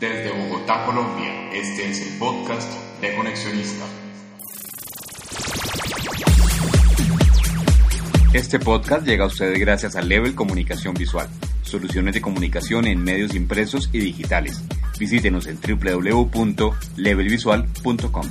Desde Bogotá, Colombia, este es el podcast de Conexionista. Este podcast llega a ustedes gracias a Level Comunicación Visual, soluciones de comunicación en medios impresos y digitales. Visítenos en www.levelvisual.com.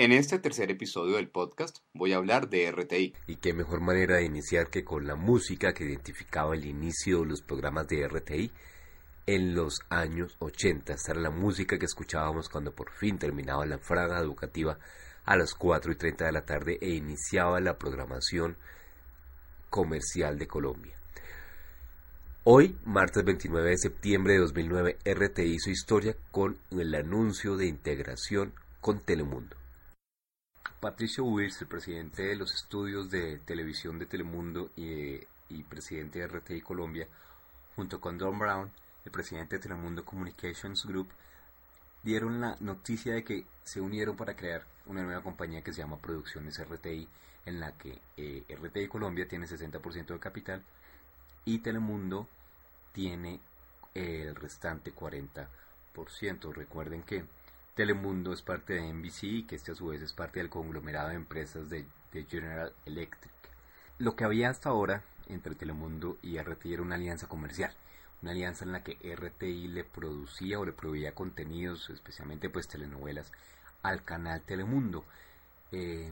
En este tercer episodio del podcast voy a hablar de RTI. Y qué mejor manera de iniciar que con la música que identificaba el inicio de los programas de RTI en los años 80. Esta era la música que escuchábamos cuando por fin terminaba la fraga educativa a las 4 y 30 de la tarde e iniciaba la programación comercial de Colombia. Hoy, martes 29 de septiembre de 2009, RTI hizo historia con el anuncio de integración con Telemundo. Patricio Wills, el presidente de los estudios de televisión de Telemundo y, presidente de RTI Colombia, junto con Don Brown, el presidente de Telemundo Communications Group, dieron la noticia de que se unieron para crear una nueva compañía que se llama Producciones RTI, en la que eh, RTI Colombia tiene 60% de capital y Telemundo tiene el restante 40%. Recuerden que Telemundo es parte de NBC, que este a su vez es parte del conglomerado de empresas de, General Electric. Lo que había hasta ahora entre Telemundo y RTI era una alianza comercial, una alianza en la que RTI le producía o le proveía contenidos, especialmente pues telenovelas, al canal Telemundo. Eh,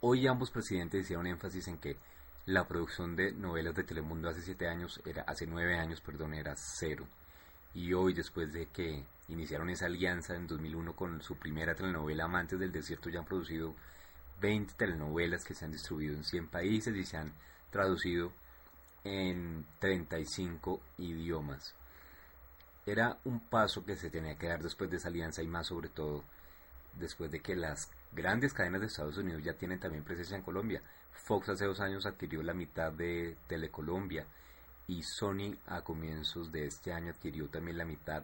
hoy ambos presidentes hicieron énfasis en que la producción de novelas de Telemundo hace siete años era, hace nueve años, perdón, era cero. Y hoy, después de que iniciaron esa alianza en 2001 con su primera telenovela Amantes del Desierto, ya han producido 20 telenovelas que se han distribuido en 100 países y se han traducido en 35 idiomas. Era un paso que se tenía que dar después de esa alianza y más sobre todo después de que las grandes cadenas de Estados Unidos ya tienen también presencia en Colombia. Fox hace dos años adquirió la mitad de Telecolombia y Sony a comienzos de este año adquirió también la mitad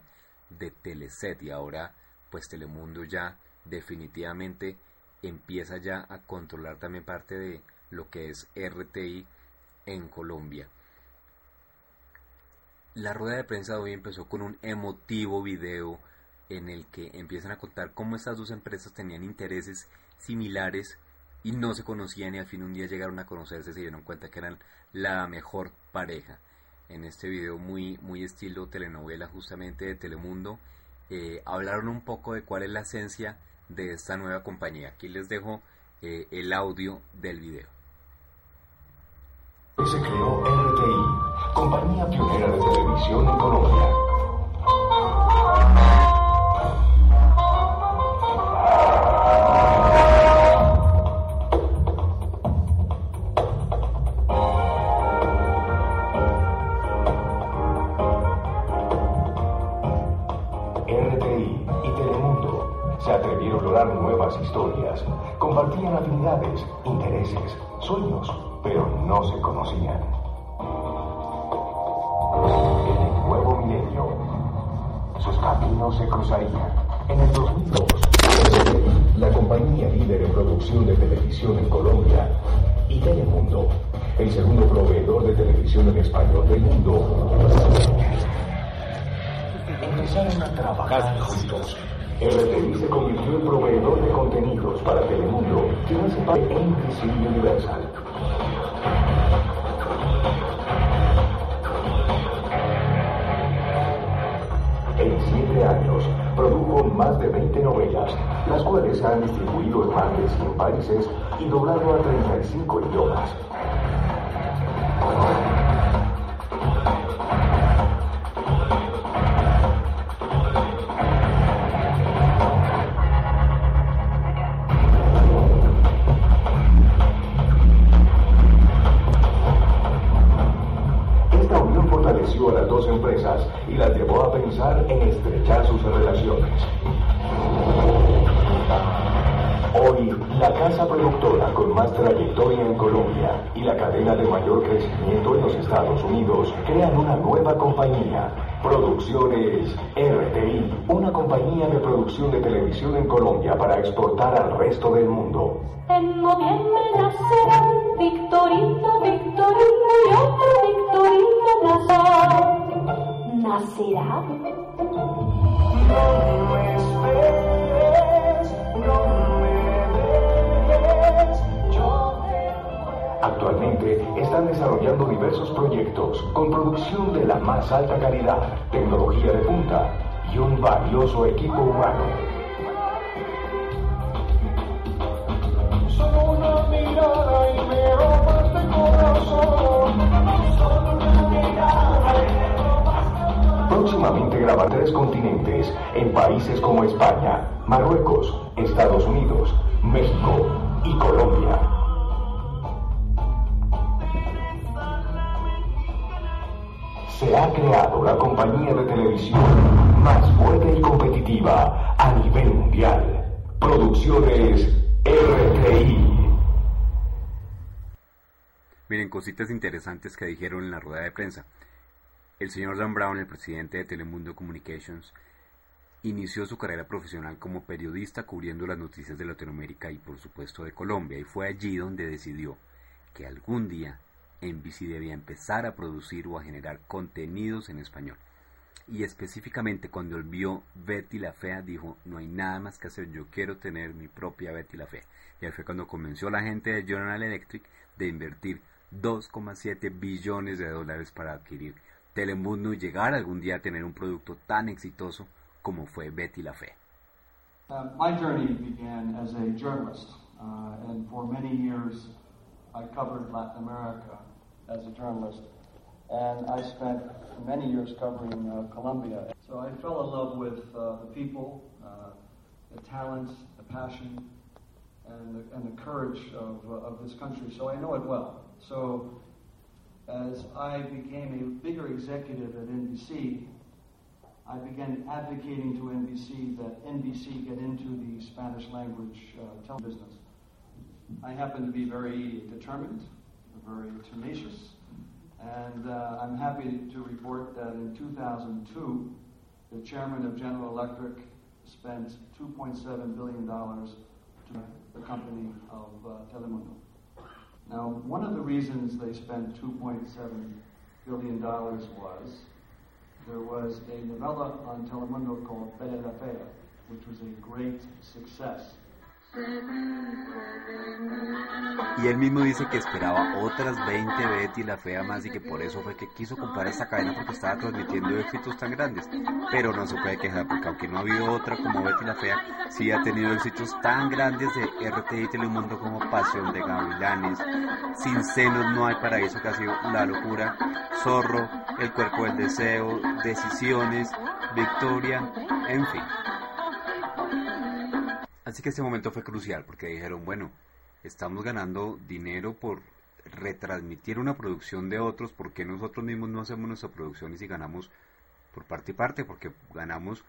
de Teleset y ahora pues Telemundo ya definitivamente empieza ya a controlar también parte de lo que es RTI en Colombia. La rueda de prensa de hoy empezó con un emotivo video en el que empiezan a contar cómo estas dos empresas tenían intereses similares y no se conocían y al fin un día llegaron a conocerse y se dieron cuenta que eran la mejor pareja en este video muy, muy estilo telenovela justamente de Telemundo. Eh, hablaron un poco de cuál es la esencia de esta nueva compañía. Aquí les dejo eh, el audio del video. Se creó RTI, compañía pionera de televisión en Colombia se conocían. En el nuevo milenio, sus caminos se cruzarían. En el 2002, la compañía líder en producción de televisión en Colombia, y Telemundo, el segundo proveedor de televisión en español del mundo, empezaron a trabajar juntos RTI se convirtió en proveedor de contenidos para Telemundo, que hace parte de NBC Universal. Más de 20 novelas, las cuales se han distribuido en más de 100 países y doblado a 35 idiomas. Y las llevó a pensar en estrechar sus relaciones. La casa productora con más trayectoria en Colombia y la cadena de mayor crecimiento en los Estados Unidos crean una nueva compañía, Producciones RTI, una compañía de producción de televisión en Colombia para exportar al resto del mundo. En noviembre nacerá Victorino, Victorino y otro Victorino nacerá. Actualmente están desarrollando diversos proyectos con producción de la más alta calidad, tecnología de punta y un valioso equipo humano. Robas Próximamente grabar tres continentes en países como España, Marruecos, Estados Unidos, México y Colombia. Se ha creado la compañía de televisión más fuerte y competitiva a nivel mundial. Producciones RTI. Miren, cositas interesantes que dijeron en la rueda de prensa. El señor Dan Brown, el presidente de Telemundo Communications, inició su carrera profesional como periodista cubriendo las noticias de Latinoamérica y por supuesto de Colombia y fue allí donde decidió que algún día NBC debía empezar a producir o a generar contenidos en español. Y específicamente cuando vio Betty la Fea dijo, no hay nada más que hacer, yo quiero tener mi propia Betty la Fea. Y ahí fue cuando convenció a la gente de General Electric de invertir 2,7 billones de dólares para adquirir Telemundo y llegar algún día a tener un producto tan exitoso como fue Betty la Fea. Uh, my journey began as a journalist, uh, and for many years I covered Latin America as a journalist, and I spent many years covering uh, Colombia. So I fell in love with uh, the people, the talents, the passion, and the, and the courage of, of this country. So I know it well. So as I became a bigger executive at NBC, I began advocating to NBC that NBC get into the Spanish language uh, television business. I happen to be very determined, very tenacious, and uh, I'm happy to report that in 2002, the chairman of General Electric spent $2.7 billion to the company of uh, Telemundo. Now, one of the reasons they spent $2.7 billion was there was a novella on Telemundo called Bella la Fea, which was a great success. Y él mismo dice que esperaba otras 20 Betty la Fea más y que por eso fue que quiso comprar esta cadena porque estaba transmitiendo éxitos tan grandes. Pero no se puede quejar porque aunque no ha habido otra como Betty la Fea, sí ha tenido éxitos tan grandes de RTI Telemundo como Pasión de Gavilanes, Sin Senos No Hay Paraíso que ha sido la locura, Zorro, El Cuerpo del Deseo, Decisiones, Victoria, en fin. Que este momento fue crucial porque dijeron, bueno, estamos ganando dinero por retransmitir una producción de otros, ¿por qué nosotros mismos no hacemos nuestra producción y ganamos por parte y parte? Porque ganamos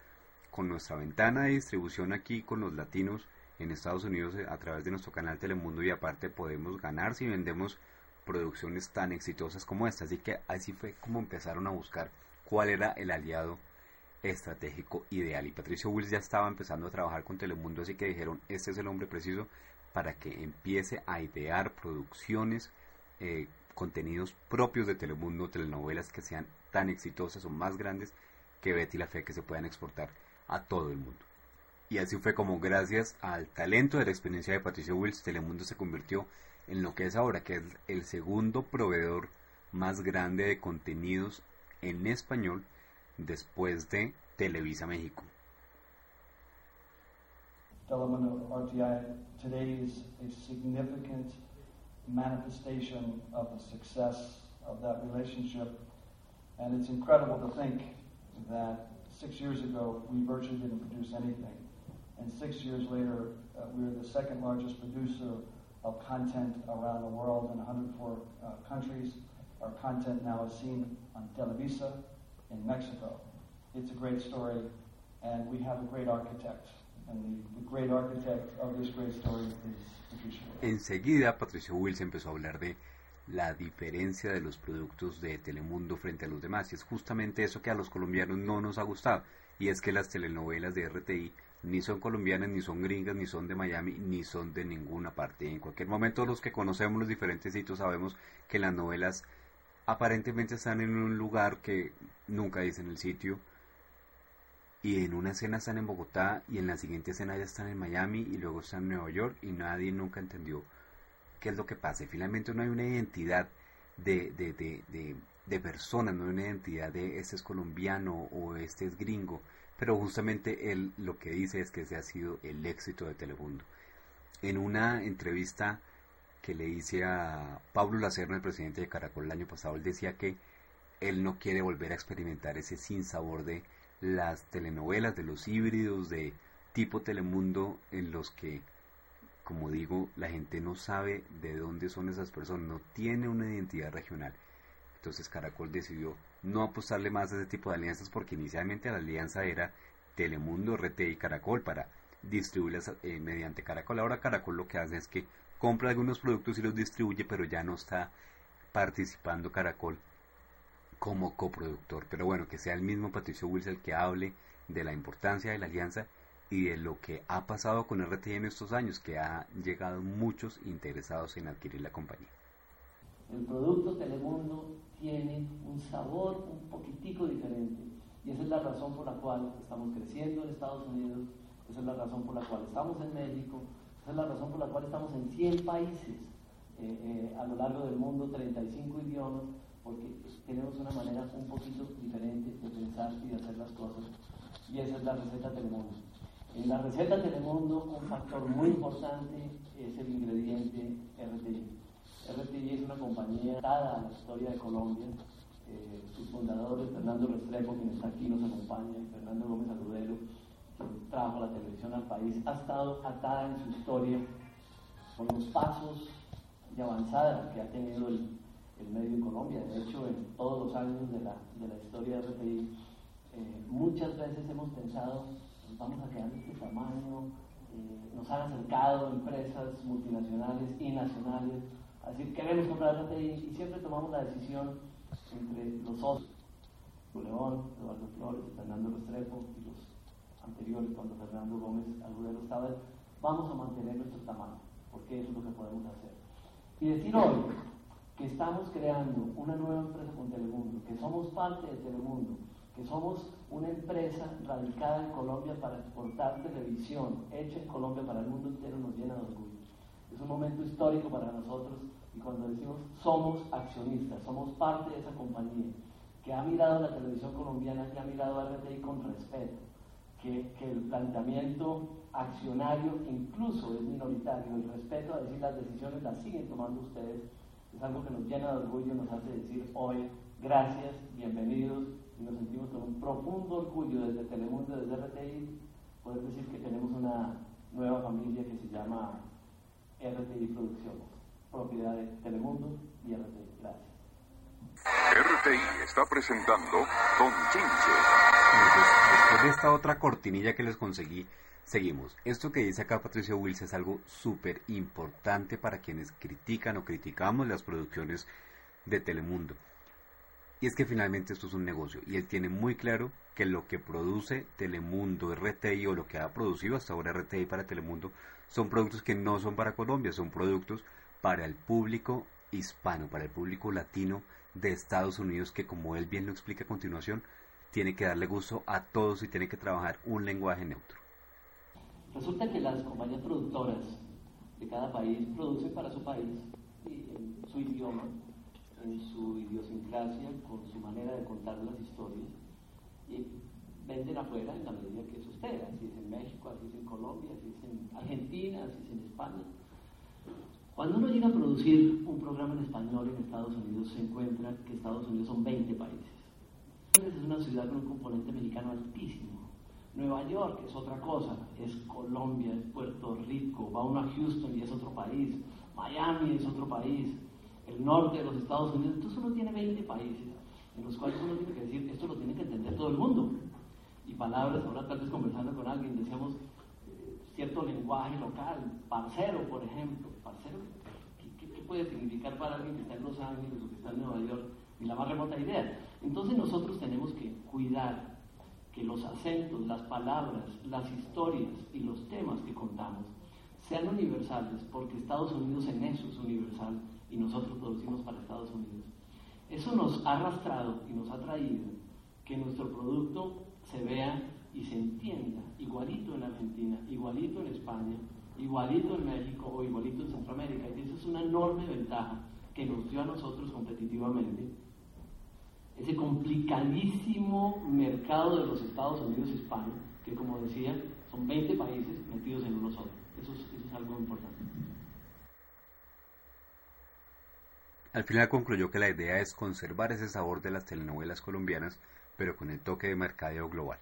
con nuestra ventana de distribución aquí con los latinos en Estados Unidos a través de nuestro canal Telemundo y aparte podemos ganar si vendemos producciones tan exitosas como esta. Así que así fue como empezaron a buscar cuál era el aliado estratégico ideal. Y Patricio Wills ya estaba empezando a trabajar con Telemundo, así que dijeron, este es el hombre preciso para que empiece a idear producciones, eh, contenidos propios de Telemundo, telenovelas que sean tan exitosas o más grandes que Betty la Fe que se puedan exportar a todo el mundo. Y así fue como gracias al talento de la experiencia de Patricio Wills, Telemundo se convirtió en lo que es ahora, que es el segundo proveedor más grande de contenidos en español después de Televisa México. Telemundo RTI today is a significant manifestation of the success of that relationship. And it's incredible to think that six years ago we virtually didn't produce anything. And six years later, uh, we are the second largest producer of content around the world in 104 uh, countries. Our content now is seen on Televisa in Mexico. It's a great story, and we have a great architect. Enseguida, Patricio Wills empezó a hablar de la diferencia de los productos de Telemundo frente a los demás. Y es justamente eso que a los colombianos no nos ha gustado. Y es que las telenovelas de RTI ni son colombianas, ni son gringas, ni son de Miami, ni son de ninguna parte. En cualquier momento los que conocemos los diferentes sitios sabemos que las novelas aparentemente están en un lugar que nunca dicen el sitio. Y en una escena están en Bogotá y en la siguiente escena ya están en Miami y luego están en Nueva York y nadie nunca entendió qué es lo que pasa. finalmente no hay una identidad de, de, de, de, personas, no hay una identidad de este es colombiano o este es gringo. Pero justamente él lo que dice es que ese ha sido el éxito de Telemundo. En una entrevista que le hice a Pablo Lacerno, el presidente de Caracol el año pasado, él decía que él no quiere volver a experimentar ese sinsabor de las telenovelas, de los híbridos de tipo Telemundo en los que como digo, la gente no sabe de dónde son esas personas, no tiene una identidad regional. Entonces Caracol decidió no apostarle más a ese tipo de alianzas porque inicialmente la alianza era Telemundo, RT y Caracol para distribuirlas eh, mediante Caracol. Ahora Caracol lo que hace es que compra algunos productos y los distribuye, pero ya no está participando Caracol como coproductor. Pero bueno, que sea el mismo Patricio Wills el que hable de la importancia de la alianza y de lo que ha pasado con RTI en estos años, que ha llegado muchos interesados en adquirir la compañía. El producto Telemundo tiene un sabor un poquitico diferente y esa es la razón por la cual estamos creciendo en Estados Unidos, esa es la razón por la cual estamos en México, esa es la razón por la cual estamos en 100 países eh, eh, a lo largo del mundo, 35 idiomas, porque pues, tenemos una manera un poquito diferente de pensar y de hacer las cosas y esa es la receta Telemundo. En la receta Telemundo un factor muy importante es el ingrediente RTI. RTI es una compañía dada a la historia de Colombia. Eh, sus fundadores, Fernando Restrepo, quien está aquí, nos acompaña, Fernando Gómez Aludero, trajo la televisión al país, ha estado atada en su historia con los pasos de avanzada que ha tenido el, medio en Colombia. De hecho, en todos los años de la, historia de RTI, eh, muchas veces hemos pensado vamos a quedar de este tamaño, eh, nos han acercado empresas multinacionales y nacionales, así que queremos comprar RTI y siempre tomamos la decisión entre los socios, León, Eduardo Flores, Fernando Restrepo y los anteriores cuando Fernando Gómez Agudelo estaba, vamos a mantener nuestro tamaño, porque eso es lo que podemos hacer. Y decir hoy que estamos creando una nueva empresa con Telemundo, que somos parte de Telemundo, que somos una empresa radicada en Colombia para exportar televisión, hecha en Colombia para el mundo entero, nos llena de orgullo. Es un momento histórico para nosotros y cuando decimos somos accionistas, somos parte de esa compañía que ha mirado la televisión colombiana, que ha mirado a RTI con respeto, que, que, el planteamiento accionario incluso es minoritario, el respeto a decir las decisiones las siguen tomando ustedes, es algo que nos llena de orgullo, nos hace decir hoy gracias, bienvenidos, y nos sentimos con un profundo orgullo desde Telemundo, desde RTI, poder decir que tenemos una nueva familia que se llama RTI Producciones, propiedad de Telemundo y RTI. Gracias. RTI está presentando Don Chinche. Después de esta otra cortinilla que les conseguí, seguimos. Esto que dice acá Patricio Wills es algo súper importante para quienes critican o criticamos las producciones de Telemundo. Y es que finalmente esto es un negocio y él tiene muy claro que lo que produce Telemundo, RTI o lo que ha producido hasta ahora RTI para Telemundo son productos que no son para Colombia, son productos para el público hispano, para el público latino de Estados Unidos que como él bien lo explica a continuación, tiene que darle gusto a todos y tiene que trabajar un lenguaje neutro. Resulta que las compañías productoras de cada país producen para su país en su idioma en su idiosincrasia, con su manera de contar las historias, y venden afuera en la medida que usted, así es en México, así es en Colombia, así es en Argentina, así es en España. Cuando uno llega a producir un programa en español en Estados Unidos, se encuentra que Estados Unidos son 20 países. Es una ciudad con un componente mexicano altísimo. Nueva York es otra cosa, es Colombia, es Puerto Rico, va uno a Houston y es otro país, Miami es otro país, el norte de los Estados Unidos. Entonces uno tiene 20 países en los cuales uno tiene que decir, esto lo tiene que entender todo el mundo. Y palabras, ahora tal vez conversando con alguien, decíamos, cierto lenguaje local, parcero, por ejemplo. Parcero, ¿qué, qué puede significar para alguien que está en Los Ángeles o que está en Nueva York? Ni la más remota idea. Entonces nosotros tenemos que cuidar que los acentos, las palabras, las historias y los temas que contamos sean universales, porque Estados Unidos en eso es universal y nosotros producimos para Estados Unidos. Eso nos ha arrastrado y nos ha traído que nuestro producto se vea y se entienda igualito en Argentina, igualito en España, igualito en México o igualito en Centroamérica. Y eso es una enorme ventaja que nos dio a nosotros competitivamente ese complicadísimo mercado de los Estados Unidos hispanos, que como decía, son 20 países metidos en uno solo. Eso es, eso es algo importante. Al final concluyó que la idea es conservar ese sabor de las telenovelas colombianas, pero con el toque de mercadeo global.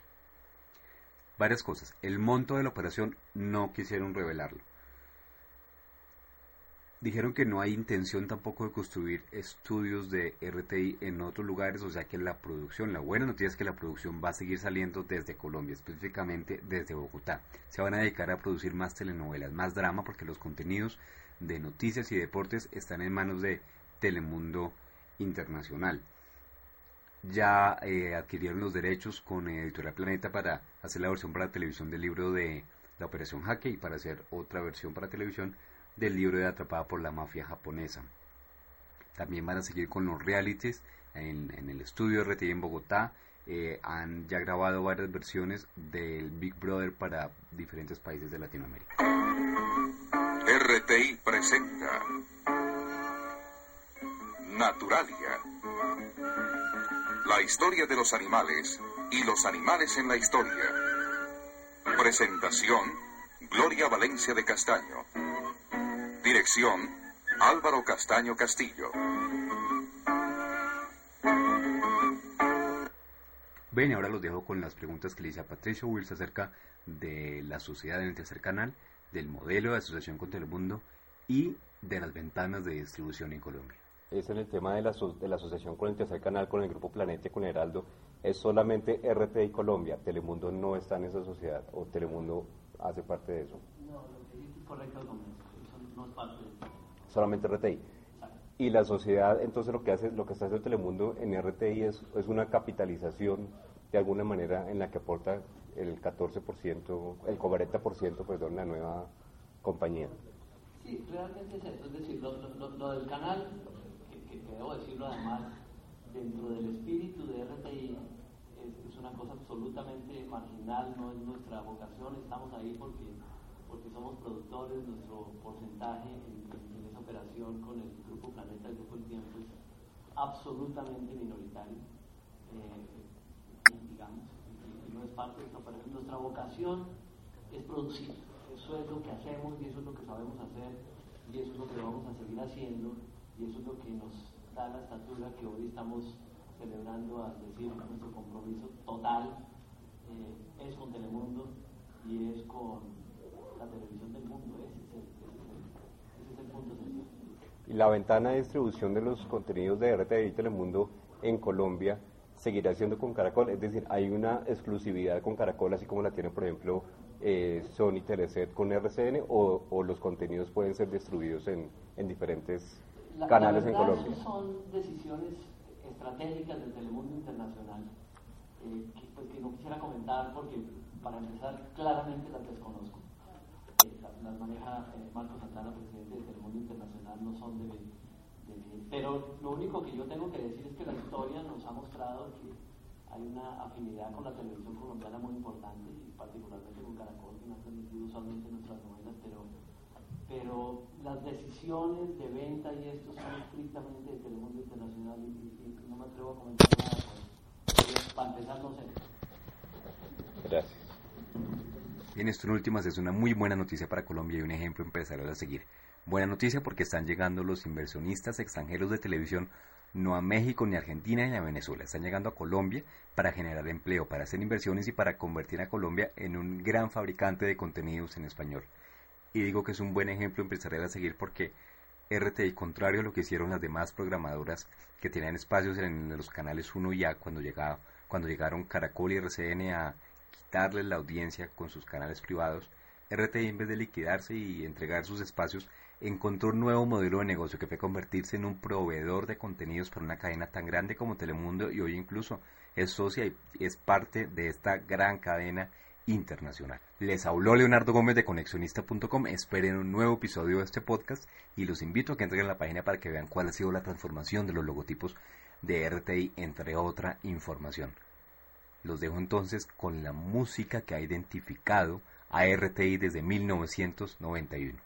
Varias cosas. El monto de la operación no quisieron revelarlo. Dijeron que no hay intención tampoco de construir estudios de RTI en otros lugares, o sea que la producción, la buena noticia es que la producción va a seguir saliendo desde Colombia, específicamente desde Bogotá. Se van a dedicar a producir más telenovelas, más drama, porque los contenidos de noticias y deportes están en manos de Telemundo Internacional. Ya eh, adquirieron los derechos con Editorial Planeta para hacer la versión para televisión del libro de la Operación Jaque y para hacer otra versión para televisión del libro de Atrapada por la Mafia Japonesa. También van a seguir con los realities en, el estudio RTI en Bogotá. Eh, han ya grabado varias versiones del Big Brother para diferentes países de Latinoamérica. RTI presenta Naturalia. La historia de los animales y los animales en la historia. Presentación Gloria Valencia de Castaño. Dirección, Álvaro Castaño Castillo. Ven, ahora los dejo con las preguntas que le hice a Patricio Wills acerca de la sociedad en el tercer canal, del modelo de asociación con Telemundo y de las ventanas de distribución en Colombia. Es en el tema de la, de la asociación con el tercer canal, con el Grupo Planeta y con Heraldo, es solamente RTI Colombia. Telemundo no está en esa sociedad o Telemundo hace parte de eso. No, lo que es Solamente RTI. Y la sociedad, entonces lo que hace, lo que está haciendo Telemundo en RTI es, es una capitalización de alguna manera en la que aporta el 14%, el 40%, perdón, la nueva compañía. Sí, realmente es eso. Es decir, lo, del canal, que, debo decirlo además, dentro del espíritu de RTI, es, es, una cosa absolutamente marginal, no es nuestra vocación, estamos ahí porque porque somos productores, nuestro porcentaje en, esa operación con el Grupo Planeta, el Grupo El Tiempo, es absolutamente minoritario, eh, digamos, y, no es parte de esta operación. Nuestra vocación es producir, eso es lo que hacemos y eso es lo que sabemos hacer y eso es lo que vamos a seguir haciendo y eso es lo que nos da la estatura que hoy estamos celebrando al decir nuestro compromiso total eh, es con Telemundo y es con la televisión del mundo. Ese es el, punto Y la ventana de distribución de los contenidos de RTI y Telemundo en Colombia seguirá siendo con Caracol, es decir, hay una exclusividad con Caracol, así como la tiene, por ejemplo, eh, Sony Teleset con RCN, o, los contenidos pueden ser distribuidos en, en diferentes canales en Colombia. Son decisiones estratégicas del Telemundo Internacional eh, que, pues, que no quisiera comentar porque, para empezar, claramente las desconozco las maneja eh, Marco Santana, presidente del Telemundo Internacional, no son de, de, Pero lo único que yo tengo que decir es que la historia nos ha mostrado que hay una afinidad con la televisión colombiana muy importante, y particularmente con Caracol, que no ha transmitido usualmente nuestras novelas, pero, pero las decisiones de venta y esto son estrictamente de Telemundo Internacional y, no me atrevo a comentar nada. Pues, para empezar, no sé. Gracias. En esto en últimas es una muy buena noticia para Colombia y un ejemplo empresarial a seguir. Buena noticia porque están llegando los inversionistas extranjeros de televisión no a México ni a Argentina ni a Venezuela, están llegando a Colombia para generar empleo, para hacer inversiones y para convertir a Colombia en un gran fabricante de contenidos en español. Y digo que es un buen ejemplo empresarial a seguir porque RTI, contrario a lo que hicieron las demás programadoras que tenían espacios en los canales 1 y A cuando, llegaba, cuando llegaron Caracol y RCN a darles la audiencia con sus canales privados, RTI en vez de liquidarse y entregar sus espacios, encontró un nuevo modelo de negocio que fue convertirse en un proveedor de contenidos para una cadena tan grande como Telemundo y hoy incluso es socia y es parte de esta gran cadena internacional. Les habló Leonardo Gómez de conexionista.com. Esperen un nuevo episodio de este podcast y los invito a que entren a la página para que vean cuál ha sido la transformación de los logotipos de RTI, entre otra información. Los dejo entonces con la música que ha identificado a RTI desde 1991.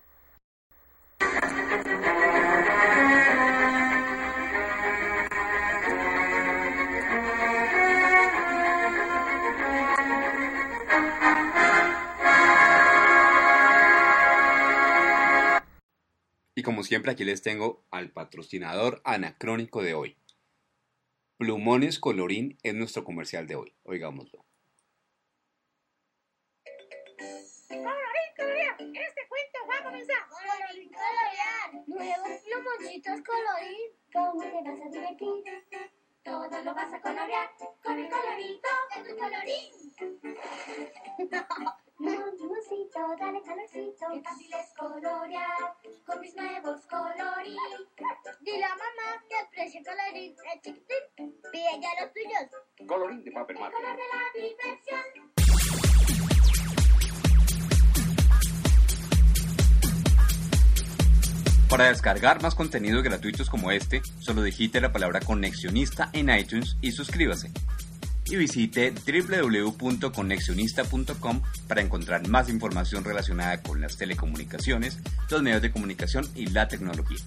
Y como siempre aquí les tengo al patrocinador anacrónico de hoy. Plumones Colorín es nuestro comercial de hoy. Oigámoslo. Colorín, colorín, este cuento va a comenzar. Colorín, colorear, nuevos plumoncitos colorín. ¿Cómo te vas a divertir? Todo lo vas a colorear con el colorito de tu colorín. Plumoncito, dale calorcito. Qué fácil es colorear con mis nuevos colorín. Dile a mamá que el precio colorín es chiquitín. Pide ya los tuyos. Colorín de papel El marca. color de la diversión. Para descargar más contenidos gratuitos como este, solo digite la palabra conexionista en iTunes y suscríbase. Y visite www.conexionista.com para encontrar más información relacionada con las telecomunicaciones, los medios de comunicación y la tecnología.